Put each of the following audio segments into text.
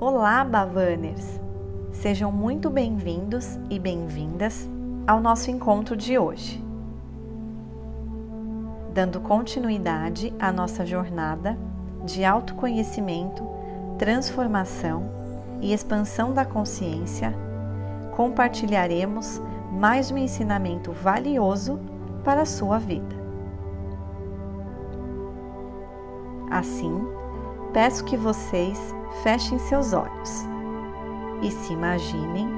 Olá, Bavaners! Sejam muito bem-vindos e bem-vindas ao nosso encontro de hoje. Dando continuidade à nossa jornada de autoconhecimento, transformação e expansão da consciência, compartilharemos mais um ensinamento valioso para a sua vida. Assim, peço que vocês fechem seus olhos e se imaginem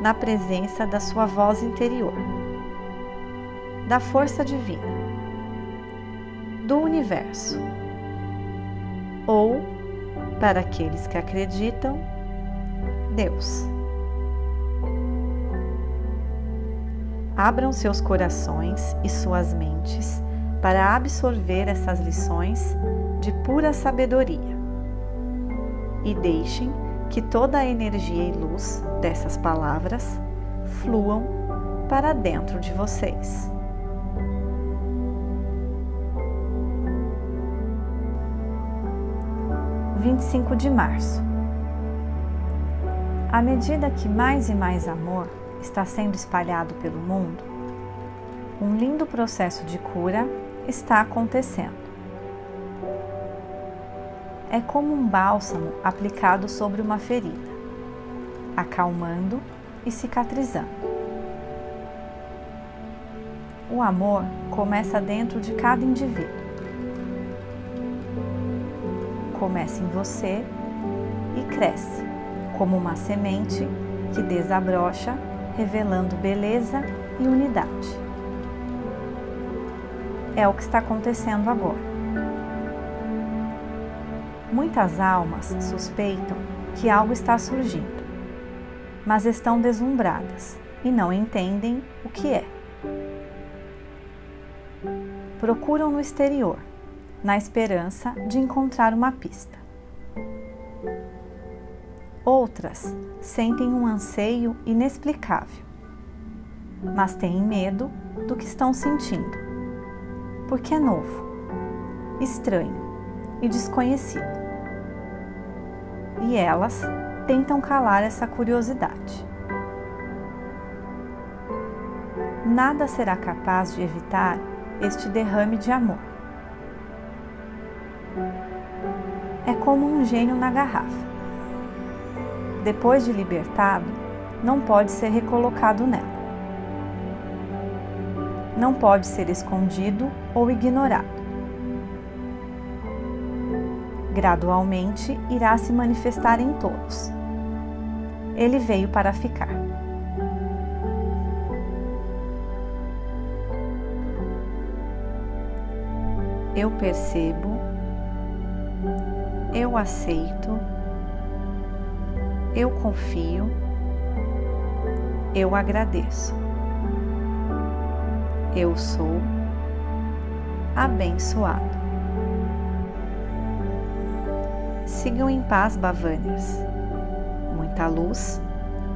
na presença da sua voz interior, da força divina, do universo, ou, para aqueles que acreditam, Deus. Abram seus corações e suas mentes para absorver essas lições de pura sabedoria e deixem que toda a energia e luz dessas palavras fluam para dentro de vocês. Vinte e cinco de março. À medida que mais e mais amor está sendo espalhado pelo mundo, um lindo processo de cura está acontecendo é como um bálsamo aplicado sobre uma ferida, acalmando e cicatrizando. O amor começa dentro de cada indivíduo. Começa em você e cresce como uma semente que desabrocha, revelando beleza e unidade. É o que está acontecendo agora. Muitas almas suspeitam que algo está surgindo, mas estão deslumbradas e não entendem o que é. Procuram no exterior, na esperança de encontrar uma pista. Outras sentem um anseio inexplicável, mas têm medo do que estão sentindo, porque é novo, estranho e desconhecido e elas tentam calar essa curiosidade. Nada será capaz de evitar este derrame de amor. É como um gênio na garrafa. Depois de libertado, não pode ser recolocado nela. Não pode ser escondido ou ignorado gradualmente irá se manifestar em todos. Ele veio para ficar. Eu percebo, eu aceito, eu confio, eu agradeço. Eu sou abençoado. Sigam em paz, Bavanias. Muita luz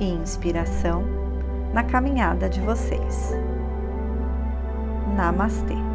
e inspiração na caminhada de vocês. Namastê.